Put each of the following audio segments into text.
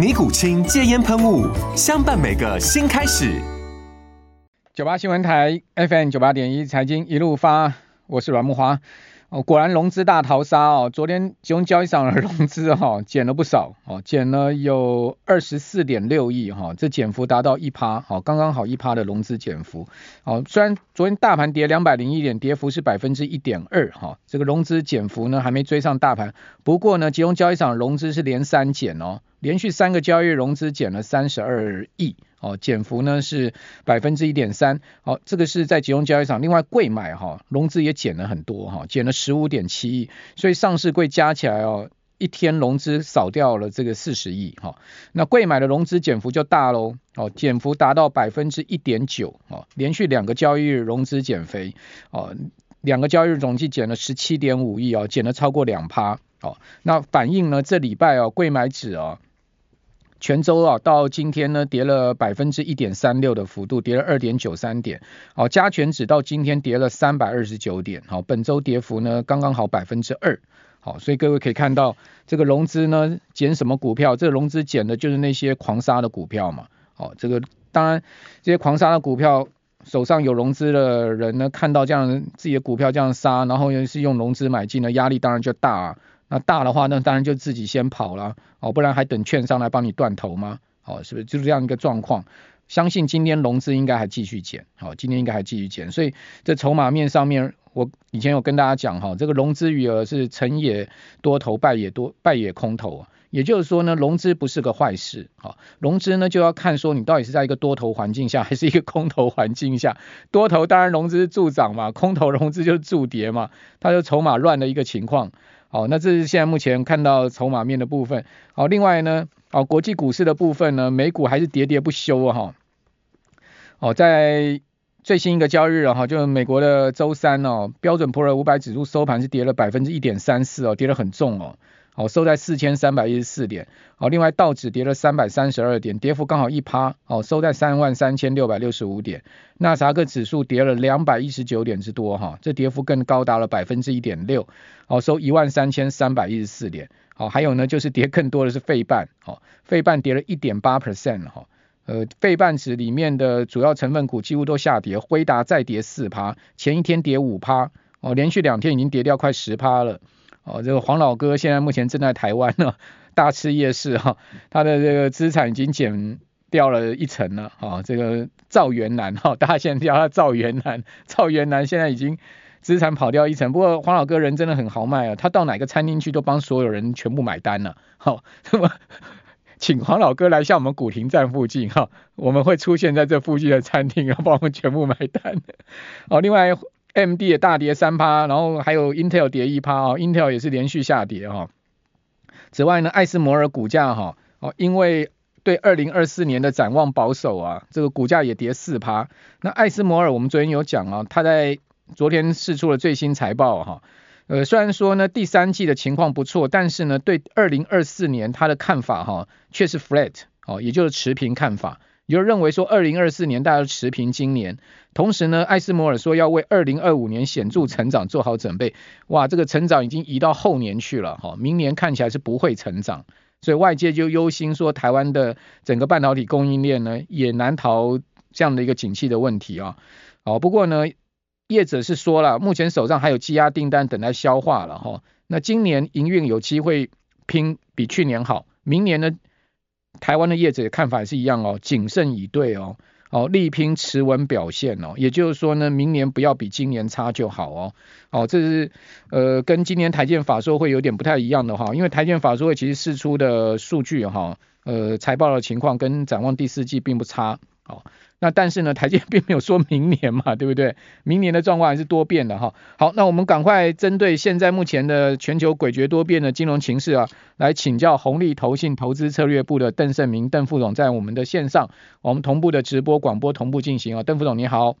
尼古清戒烟喷雾，相伴每个新开始。九八新闻台 FM 九八点一财经一路发，我是阮慕华。哦，果然融资大逃杀哦！昨天集中交易场的融资哈、哦、减了不少哦，减了有二十四点六亿哈，这减幅达到一趴，好，刚刚好一趴的融资减幅。哦，虽然昨天大盘跌两百零一点，跌幅是百分之一点二哈，这个融资减幅呢还没追上大盘，不过呢，集中交易场融资是连三减哦，连续三个交易融资减了三十二亿。哦，减幅呢是百分之一点三，好，这个是在集中交易场。另外，贵买哈融资也减了很多哈，减了十五点七亿，所以上市贵加起来哦，一天融资少掉了这个四十亿哈。那贵买的融资减幅就大喽，哦，减幅达到百分之一点九，哦，连续两个交易日融资减肥，哦，两个交易日总计减了十七点五亿哦，减了超过两趴，哦，那反映呢这礼拜哦贵买指哦。全周啊，到今天呢，跌了百分之一点三六的幅度，跌了二点九三点。好，加权指到今天跌了三百二十九点。好，本周跌幅呢，刚刚好百分之二。好，所以各位可以看到，这个融资呢，减什么股票？这个融资减的就是那些狂杀的股票嘛。好，这个当然，这些狂杀的股票手上有融资的人呢，看到这样自己的股票这样杀，然后又是用融资买进的，压力当然就大啊。那大的话，那当然就自己先跑了，哦，不然还等券商来帮你断头吗？哦，是不是？就是这样一个状况？相信今天融资应该还继续减，好，今天应该还继续减，所以这筹码面上面，我以前有跟大家讲哈，这个融资余额是成也多头，败也多，败也空头啊，也就是说呢，融资不是个坏事，好，融资呢就要看说你到底是在一个多头环境下，还是一个空头环境下，多头当然融资助涨嘛，空头融资就是助跌嘛，它就筹码乱的一个情况。好，那这是现在目前看到筹码面的部分。好，另外呢，好，国际股市的部分呢，美股还是跌跌不休啊哈。好，在最新一个交易日哈，就美国的周三哦，标准普尔五百指数收盘是跌了百分之一点三四哦，跌得很重哦。好，收在四千三百一十四点。好，另外道指跌了三百三十二点，跌幅刚好一趴。好，收在三万三千六百六十五点。纳斯达克指数跌了两百一十九点之多哈，这跌幅更高达了百分之一点六。好，收一万三千三百一十四点。好，还有呢，就是跌更多的是费半。好，费半跌了一点八 percent 哈。呃，费半指里面的主要成分股几乎都下跌，辉达再跌四趴，前一天跌五趴。哦，连续两天已经跌掉快十趴了。哦，这个黄老哥现在目前正在台湾呢，大吃夜市哈，他的这个资产已经减掉了一成了，哈，这个赵元南哈，大家现在叫他赵元南，赵元南现在已经资产跑掉一成，不过黄老哥人真的很豪迈啊，他到哪个餐厅去都帮所有人全部买单了，好，那么请黄老哥来下我们古亭站附近哈，我们会出现在这附近的餐厅，然后帮我们全部买单，好，另外。MD 也大跌三趴，然后还有 Intel 跌一趴啊，Intel 也是连续下跌哈。此外呢，艾斯摩尔股价哈哦，因为对二零二四年的展望保守啊，这个股价也跌四趴。那艾斯摩尔我们昨天有讲啊，他在昨天释出了最新财报哈，呃虽然说呢第三季的情况不错，但是呢对二零二四年他的看法哈却是 flat 哦，也就是持平看法。也就认为说，二零二四年大家持平今年，同时呢，艾斯摩尔说要为二零二五年显著成长做好准备。哇，这个成长已经移到后年去了哈，明年看起来是不会成长，所以外界就忧心说，台湾的整个半导体供应链呢，也难逃这样的一个景气的问题啊。好，不过呢，业者是说了，目前手上还有积压订单等待消化了哈。那今年营运有机会拼比去年好，明年呢？台湾的业者看法是一样哦，谨慎以对哦。哦，力拼持稳表现哦，也就是说呢，明年不要比今年差就好哦。哦，这是呃跟今年台建法说会有点不太一样的哈，因为台建法说会其实释出的数据哈，呃财报的情况跟展望第四季并不差哦。那但是呢，台积 并没有说明年嘛，对不对？明年的状况还是多变的哈。好，那我们赶快针对现在目前的全球诡谲多变的金融情势啊，来请教红利投信投资策略部的邓胜明邓副总，在我们的线上，我们同步的直播广播同步进行啊。邓副总你好，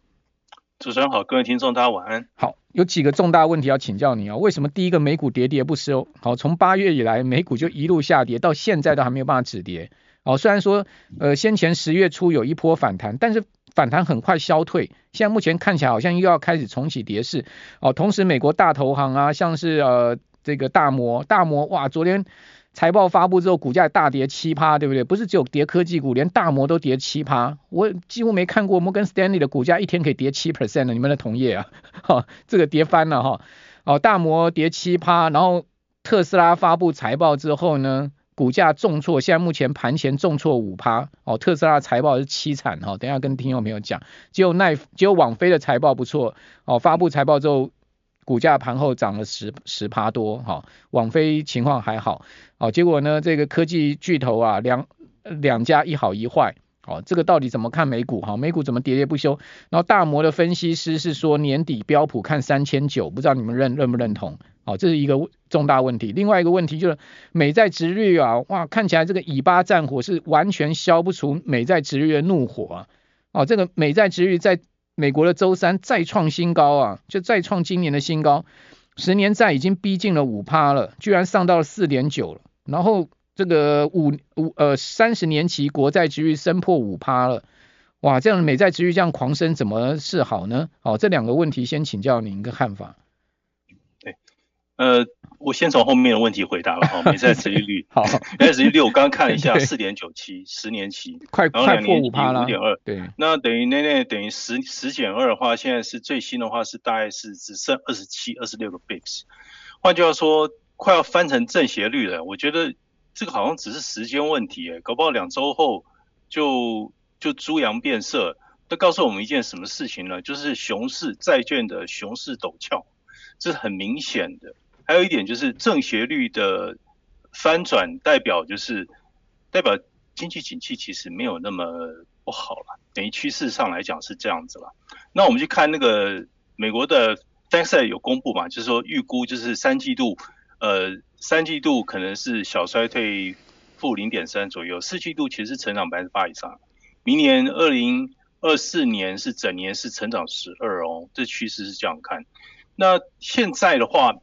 主持人好，各位听众大家晚安。好，有几个重大问题要请教你啊。为什么第一个美股跌跌不休？好，从八月以来美股就一路下跌，到现在都还没有办法止跌。哦，虽然说，呃，先前十月初有一波反弹，但是反弹很快消退，现在目前看起来好像又要开始重启跌势。哦，同时美国大投行啊，像是呃这个大摩，大摩哇，昨天财报发布之后，股价大跌七趴，对不对？不是只有跌科技股，连大摩都跌七趴，我几乎没看过摩根士丹利的股价一天可以跌七 percent 的，你们的同业啊，哈、哦，这个跌翻了哈。哦，大摩跌七趴，然后特斯拉发布财报之后呢？股价重挫，现在目前盘前重挫五趴哦。特斯拉财报是凄惨哈，等下跟听众朋友讲。只有奈，只有网飞的财报不错哦。发布财报之后，股价盘后涨了十十趴多哈。网飞情况还好哦。结果呢，这个科技巨头啊，两两家一好一坏哦。这个到底怎么看美股哈？美股怎么跌跌不休？然后大摩的分析师是说年底标普看三千九，不知道你们认认不认同？哦，这是一个重大问题。另外一个问题就是美债殖率啊，哇，看起来这个以巴战火是完全消不除美债殖率的怒火啊。哦，这个美债殖率在美国的周三再创新高啊，就再创今年的新高，十年债已经逼近了五趴了，居然上到了四点九了。然后这个五五呃三十年期国债殖率升破五趴了，哇，这样美债殖率这样狂升，怎么是好呢？哦，这两个问题先请教您一个看法。呃，我先从后面的问题回答了哈，美债殖利率，好，美债殖利率我刚刚看了一下，四点九七，十年期，快快破五趴了，五点二，对，那等于那那等于十十减二的话，现在是最新的话是大概是只剩二十七、二十六个 bips，换句话说，快要翻成正斜率了。我觉得这个好像只是时间问题，哎，搞不好两周后就就猪羊变色。这告诉我们一件什么事情呢？就是熊市债券的熊市陡峭，这是很明显的。还有一点就是正斜率的翻转，代表就是代表经济景气其实没有那么不好了，等于趋势上来讲是这样子了。那我们去看那个美国的 FactSet 有公布嘛，就是说预估就是三季度，呃，三季度可能是小衰退负零点三左右，四季度其实是成长百分之八以上，明年二零二四年是整年是成长十二哦，这趋势是这样看。那现在的话。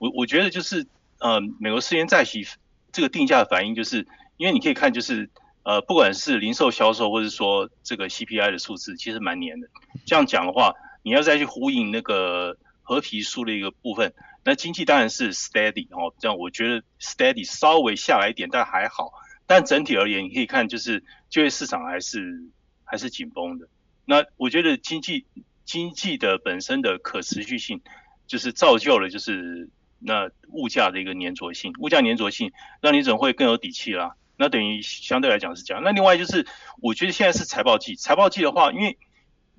我我觉得就是，呃，美国十年债息这个定价的反应，就是因为你可以看，就是呃，不管是零售销售，或者说这个 CPI 的数字，其实蛮黏的。这样讲的话，你要再去呼应那个合皮书的一个部分，那经济当然是 steady 哦。这样我觉得 steady 稍微下来一点，但还好。但整体而言，你可以看就是就业市场还是还是紧绷的。那我觉得经济经济的本身的可持续性，就是造就了就是。那物价的一个粘着性，物价粘着性让你总会更有底气啦。那等于相对来讲是这样。那另外就是，我觉得现在是财报季，财报季的话，因为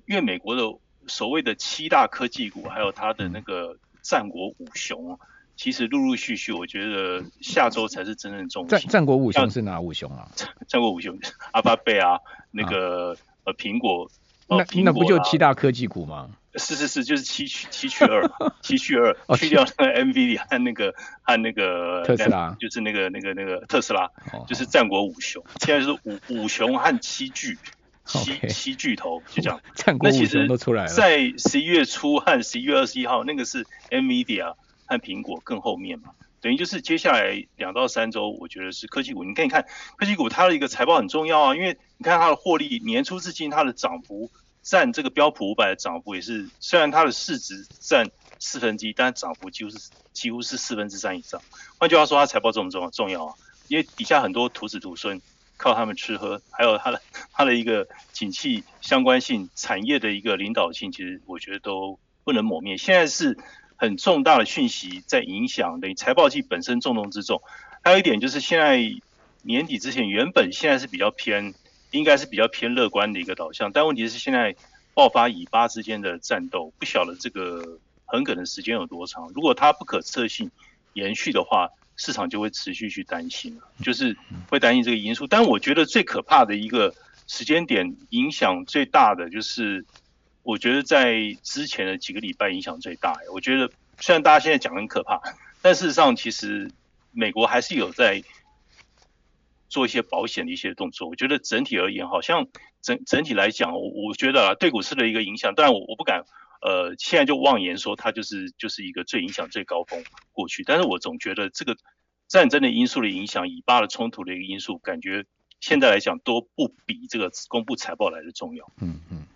因为美国的所谓的七大科技股，还有它的那个战国五雄，其实陆陆续续，我觉得下周才是真正重点。战战国五雄是哪五雄啊？战国五雄，阿巴贝啊，那个呃苹果，那那不就七大科技股吗？是是是，就是七去七去二，七去二，去掉那个 NVIDIA 和那个和那个特斯拉，就是那个那个那个特斯拉，就是战国五雄，现在是五五雄和七巨，七七巨头就这样。战国五雄都出来了。在十一月初和十一月二十一号，那个是 NVIDIA 和苹果更后面嘛，等于就是接下来两到三周，我觉得是科技股。你可以看科技股它的一个财报很重要啊，因为你看它的获利，年初至今它的涨幅。占这个标普五百的涨幅也是，虽然它的市值占四分之一，但涨幅几乎是几乎是四分之三以上。换句话说，它财报重不重要？重要啊，因为底下很多徒子徒孙靠他们吃喝，还有它的它的一个景气相关性、产业的一个领导性，其实我觉得都不能抹灭。现在是很重大的讯息在影响，等于财报季本身重中之重。还有一点就是，现在年底之前，原本现在是比较偏应该是比较偏乐观的一个导向。但问题是现在爆发以巴之间的战斗，不晓得这个很可能时间有多长。如果它不可测性延续的话，市场就会持续去担心，就是会担心这个因素。但我觉得最可怕的一个时间点，影响最大的就是，我觉得在之前的几个礼拜影响最大。我觉得虽然大家现在讲很可怕，但事实上其实美国还是有在做一些保险的一些动作。我觉得整体而言，好像整整体来讲，我我觉得啊，对股市的一个影响，当然我我不敢。呃，现在就妄言说它就是就是一个最影响最高峰过去，但是我总觉得这个战争的因素的影响，以巴的冲突的一个因素，感觉现在来讲都不比这个公布财报来的重要。嗯嗯，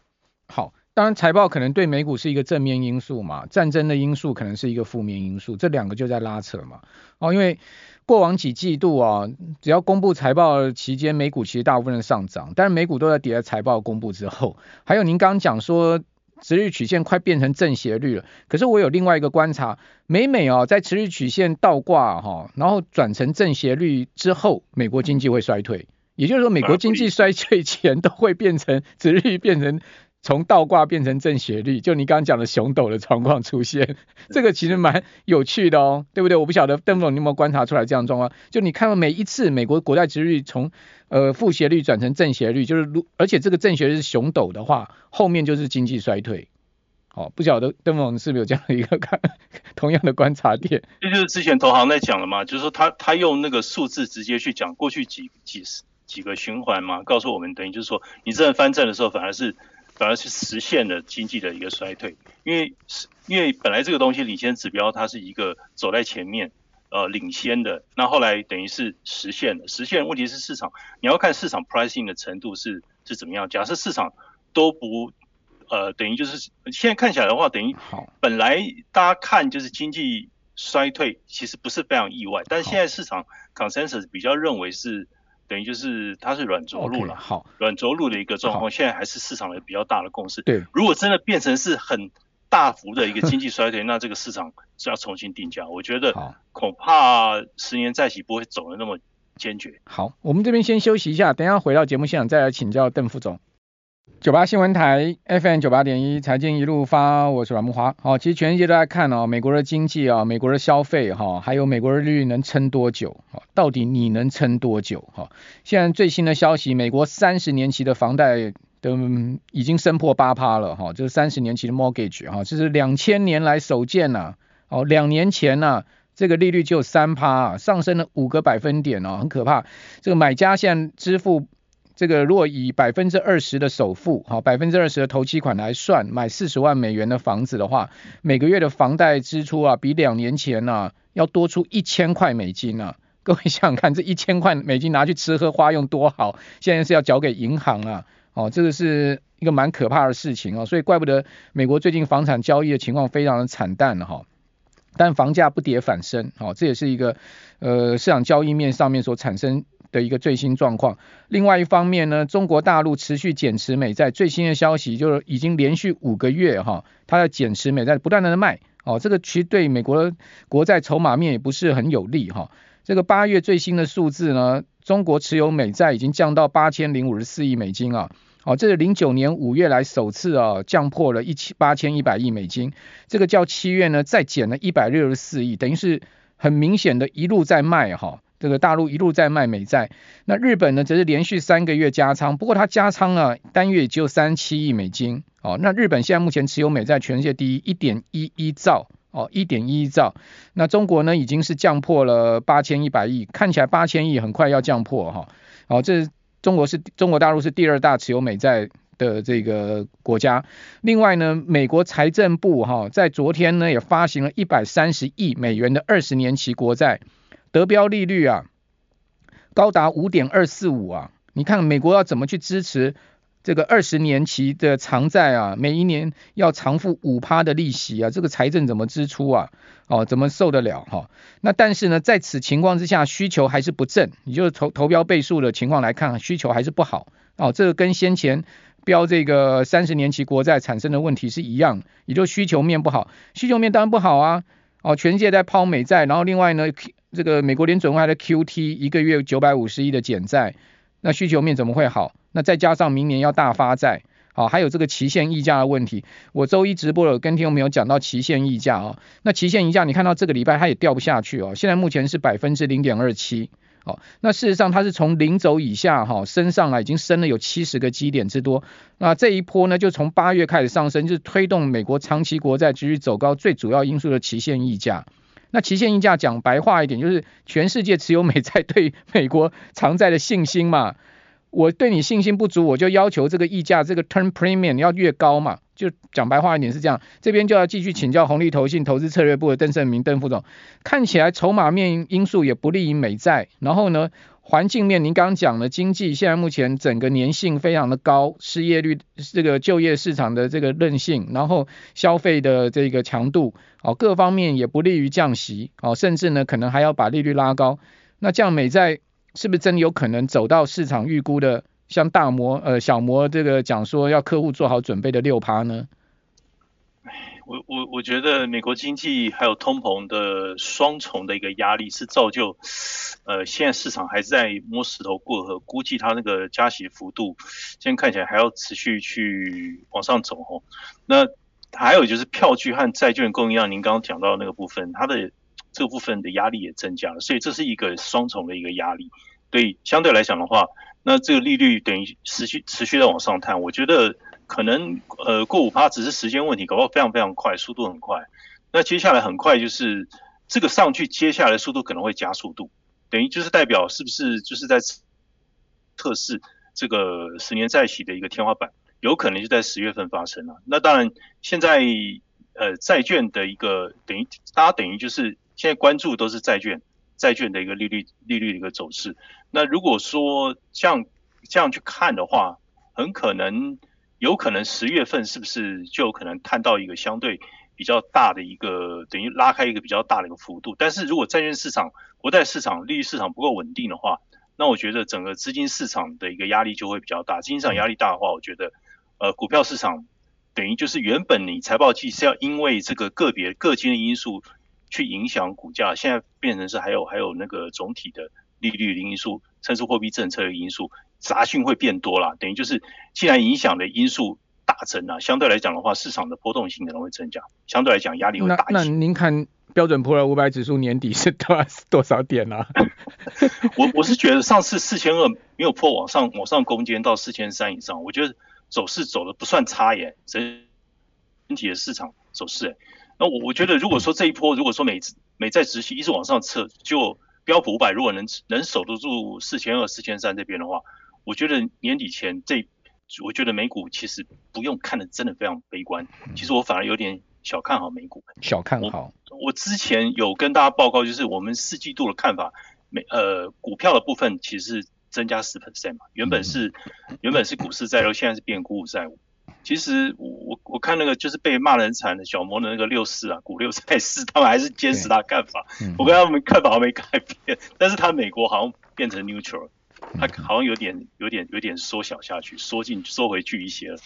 好，当然财报可能对美股是一个正面因素嘛，战争的因素可能是一个负面因素，这两个就在拉扯嘛。哦，因为过往几季度啊，只要公布财报期间，美股其实大部分的上涨，但是美股都在跌在财报公布之后。还有您刚刚讲说。殖利率曲线快变成正斜率了，可是我有另外一个观察，每每哦在殖利率曲线倒挂哈，然后转成正斜率之后，美国经济会衰退，也就是说美国经济衰退前都会变成殖利率变成。从倒挂变成正斜率，就你刚刚讲的熊斗的状况出现，这个其实蛮有趣的哦，对不对？我不晓得邓总你有没有观察出来这样状况？就你看到每一次美国国债殖利率从呃负斜率转成正斜率，就是如而且这个正斜率是熊斗的话，后面就是经济衰退。哦，不晓得邓总是不是有这样的一个看同样的观察点？这就是之前投行在讲了嘛，就是说他他用那个数字直接去讲过去几几十几个循环嘛，告诉我们等于就是说你真的翻正的时候反而是。反而是实现了经济的一个衰退，因为是因为本来这个东西领先指标它是一个走在前面，呃领先的，那后来等于是实现了，实现问题是市场你要看市场 pricing 的程度是是怎么样。假设市场都不呃等于就是现在看起来的话，等于本来大家看就是经济衰退，其实不是非常意外，但是现在市场 consensus 比较认为是。等于就是它是软着陆了，okay, 好，软着陆的一个状况，现在还是市场的比较大的共识。对，如果真的变成是很大幅的一个经济衰退，那这个市场是要重新定价。我觉得恐怕十年再起不会走得那么坚决。好，我们这边先休息一下，等一下回到节目现场再来请教邓副总。九八新闻台 FM 九八点一财经一路发，我是阮慕驊。好，其实全世界都在看哦，美国的经济啊，美国的消费哈，还有美国的利率能撑多久？哈，到底你能撑多久？哈，现在最新的消息，美国三十年期的房贷都已经升破八趴了哈，就是三十年期的 mortgage 哈，这是两千年来首见呐。哦，两年前呐，这个利率只有三趴，上升了五个百分点哦，很可怕。这个买家现在支付。这个如果以百分之二十的首付，好，百分之二十的头期款来算，买四十万美元的房子的话，每个月的房贷支出啊，比两年前呢、啊、要多出一千块美金啊。各位想想看，这一千块美金拿去吃喝花用多好，现在是要缴给银行啊，哦，这个是一个蛮可怕的事情啊，所以怪不得美国最近房产交易的情况非常的惨淡哈。但房价不跌反升，好，这也是一个呃市场交易面上面所产生的一个最新状况。另外一方面呢，中国大陆持续减持美债，最新的消息就是已经连续五个月哈，它的减持美债不断的卖，哦，这个其实对美国国债筹码面也不是很有利哈。这个八月最新的数字呢，中国持有美债已经降到八千零五十四亿美金啊。哦，这是零九年五月来首次啊降破了一千八千一百亿美金，这个较七月呢再减了一百六十四亿，等于是很明显的一路在卖哈，这个大陆一路在卖美债。那日本呢则是连续三个月加仓，不过它加仓啊单月也只有三七亿美金。哦，那日本现在目前持有美债全世界第一，一点一一兆哦，一点一一兆。那中国呢已经是降破了八千一百亿，看起来八千亿很快要降破哈。哦，这。中国是中国大陆是第二大持有美债的这个国家。另外呢，美国财政部哈在昨天呢也发行了一百三十亿美元的二十年期国债，得标利率啊高达五点二四五啊。你看美国要怎么去支持？这个二十年期的长债啊，每一年要偿付五趴的利息啊，这个财政怎么支出啊？哦，怎么受得了哈、哦？那但是呢，在此情况之下，需求还是不振。你就投投标倍数的情况来看，需求还是不好。哦，这个跟先前标这个三十年期国债产生的问题是一样，也就需求面不好。需求面当然不好啊。哦，全世界在抛美债，然后另外呢，这个美国联准会的 QT 一个月九百五十亿的减债。那需求面怎么会好？那再加上明年要大发债，好，还有这个期限溢价的问题。我周一直播了，跟听众朋友讲到期限溢价啊，那期限溢价你看到这个礼拜它也掉不下去哦，现在目前是百分之零点二七。好，那事实上它是从零轴以下哈升上来，已经升了有七十个基点之多。那这一波呢，就从八月开始上升，就是推动美国长期国债继续走高最主要因素的期限溢价。那期限溢价讲白话一点，就是全世界持有美债对美国偿债的信心嘛。我对你信心不足，我就要求这个溢价这个 turn premium 要越高嘛。就讲白话一点是这样，这边就要继续请教红利投信投资策略部的邓胜明邓副总。看起来筹码面因素也不利于美债，然后呢，环境面您刚刚讲的经济现在目前整个粘性非常的高，失业率这个就业市场的这个韧性，然后消费的这个强度，哦，各方面也不利于降息，哦，甚至呢可能还要把利率拉高。那这样美债是不是真有可能走到市场预估的？像大摩呃小摩这个讲说要客户做好准备的六趴呢？我我我觉得美国经济还有通膨的双重的一个压力是造就，呃现在市场还是在摸石头过河，估计它那个加息幅度现在看起来还要持续去往上走哦。那还有就是票据和债券供应量，您刚刚讲到那个部分，它的这个部分的压力也增加了，所以这是一个双重的一个压力。对，相对来讲的话。那这个利率等于持续持续的往上探，我觉得可能呃过五趴只是时间问题，搞不好非常非常快，速度很快。那接下来很快就是这个上去，接下来速度可能会加速度，等于就是代表是不是就是在测试这个十年债息的一个天花板，有可能就在十月份发生了。那当然现在呃债券的一个等于大家等于就是现在关注都是债券。债券的一个利率利率的一个走势，那如果说像这样去看的话，很可能有可能十月份是不是就有可能看到一个相对比较大的一个等于拉开一个比较大的一个幅度，但是如果债券市场、国债市场、利率市场不够稳定的话，那我觉得整个资金市场的一个压力就会比较大。资金市场压力大的话，我觉得呃股票市场等于就是原本你财报季是要因为这个个别个金的因素。去影响股价，现在变成是还有还有那个总体的利率的因素，甚至货币政策的因素，杂讯会变多了。等于就是既然影响的因素增啊，相对来讲的话，市场的波动性可能会增加，相对来讲压力会大一些。那，那您看标准普尔五百指数年底是多 多少点呢？啊？我我是觉得上次四千二没有破，往上往上攻坚到四千三以上，我觉得走势走的不算差耶，整体的市场走势。那我我觉得，如果说这一波，如果说美美债殖息一直往上测，就标普五百如果能能守得住四千二、四千三这边的话，我觉得年底前这，我觉得美股其实不用看得真的非常悲观。其实我反而有点小看好美股。小看好。我，我之前有跟大家报告，就是我们四季度的看法，美呃股票的部分其实是增加十 percent 嘛，原本是原本是股市债务，现在是变股股在五。其实我我我看那个就是被骂得很惨的小摩的那个六四啊，股六四四，他们还是坚持他看法。嗯、我跟他们看法还没改变，但是他美国好像变成 neutral，他好像有点有点有点缩小下去，缩进缩回去一些了。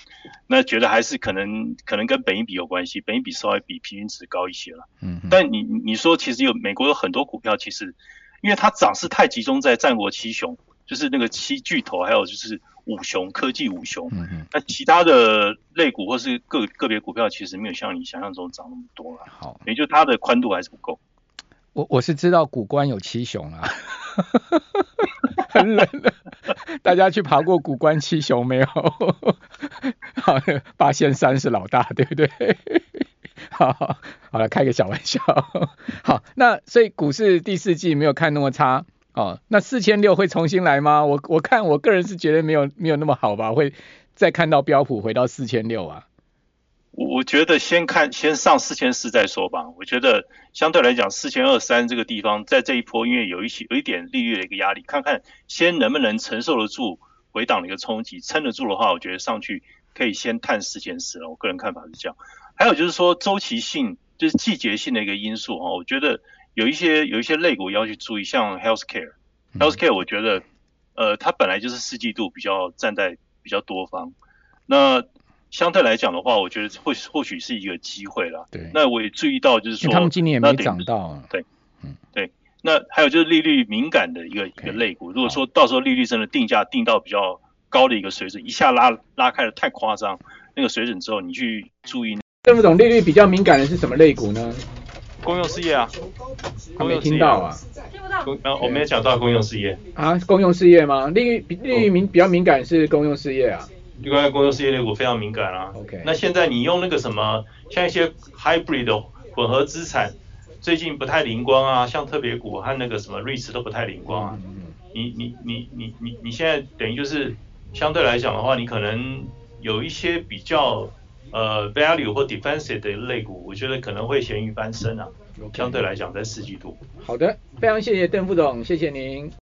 那觉得还是可能可能跟本益比有关系，本益比稍微比平均值高一些了。嗯，但你你说其实有美国有很多股票，其实因为它涨势太集中在战国七雄，就是那个七巨头，还有就是。五雄科技五雄，那、嗯、那其他的类股或是个个别股票，其实没有像你想象中涨那么多了。好，也就它的宽度还是不够。我我是知道谷关有七雄啊，很冷的。大家去爬过古关七雄没有？好，八仙山是老大，对不对？好，好了，开个小玩笑。好，那所以股市第四季没有看那么差。哦，那四千六会重新来吗？我我看我个人是觉得没有没有那么好吧，会再看到标普回到四千六啊。我我觉得先看先上四千四再说吧。我觉得相对来讲四千二三这个地方在这一波因为有一些有一点利率的一个压力，看看先能不能承受得住回档的一个冲击，撑得住的话，我觉得上去可以先探四千四了。我个人看法是这样。还有就是说周期性就是季节性的一个因素啊，我觉得。有一些有一些类股要去注意，像 healthcare，healthcare，、嗯、我觉得，呃，它本来就是四季度比较站在比较多方，那相对来讲的话，我觉得或或许是一个机会啦。对。那我也注意到，就是说，他们今年也没涨到。对，嗯，对。那还有就是利率敏感的一个 okay, 一个类股，如果说到时候利率真的定价定到比较高的一个水准，一下拉拉开的太夸张，那个水准之后，你去注意。邓副总，利率比较敏感的是什么类股呢？公用事业啊，他没听到啊。听不到。呃，我没有讲到公用事业。啊，公用事业吗？利率利率敏比较敏感是公用事业啊。另外，公用事业类股非常敏感啊。OK。那现在你用那个什么，像一些 hybrid 的混合资产，最近不太灵光啊，像特别股和那个什么 REITs 都不太灵光啊。你你你你你你现在等于就是相对来讲的话，你可能有一些比较。呃，value 或 defensive 的类股，我觉得可能会咸鱼翻身啊。相对来讲，在四季度。好的，非常谢谢邓副总，谢谢您。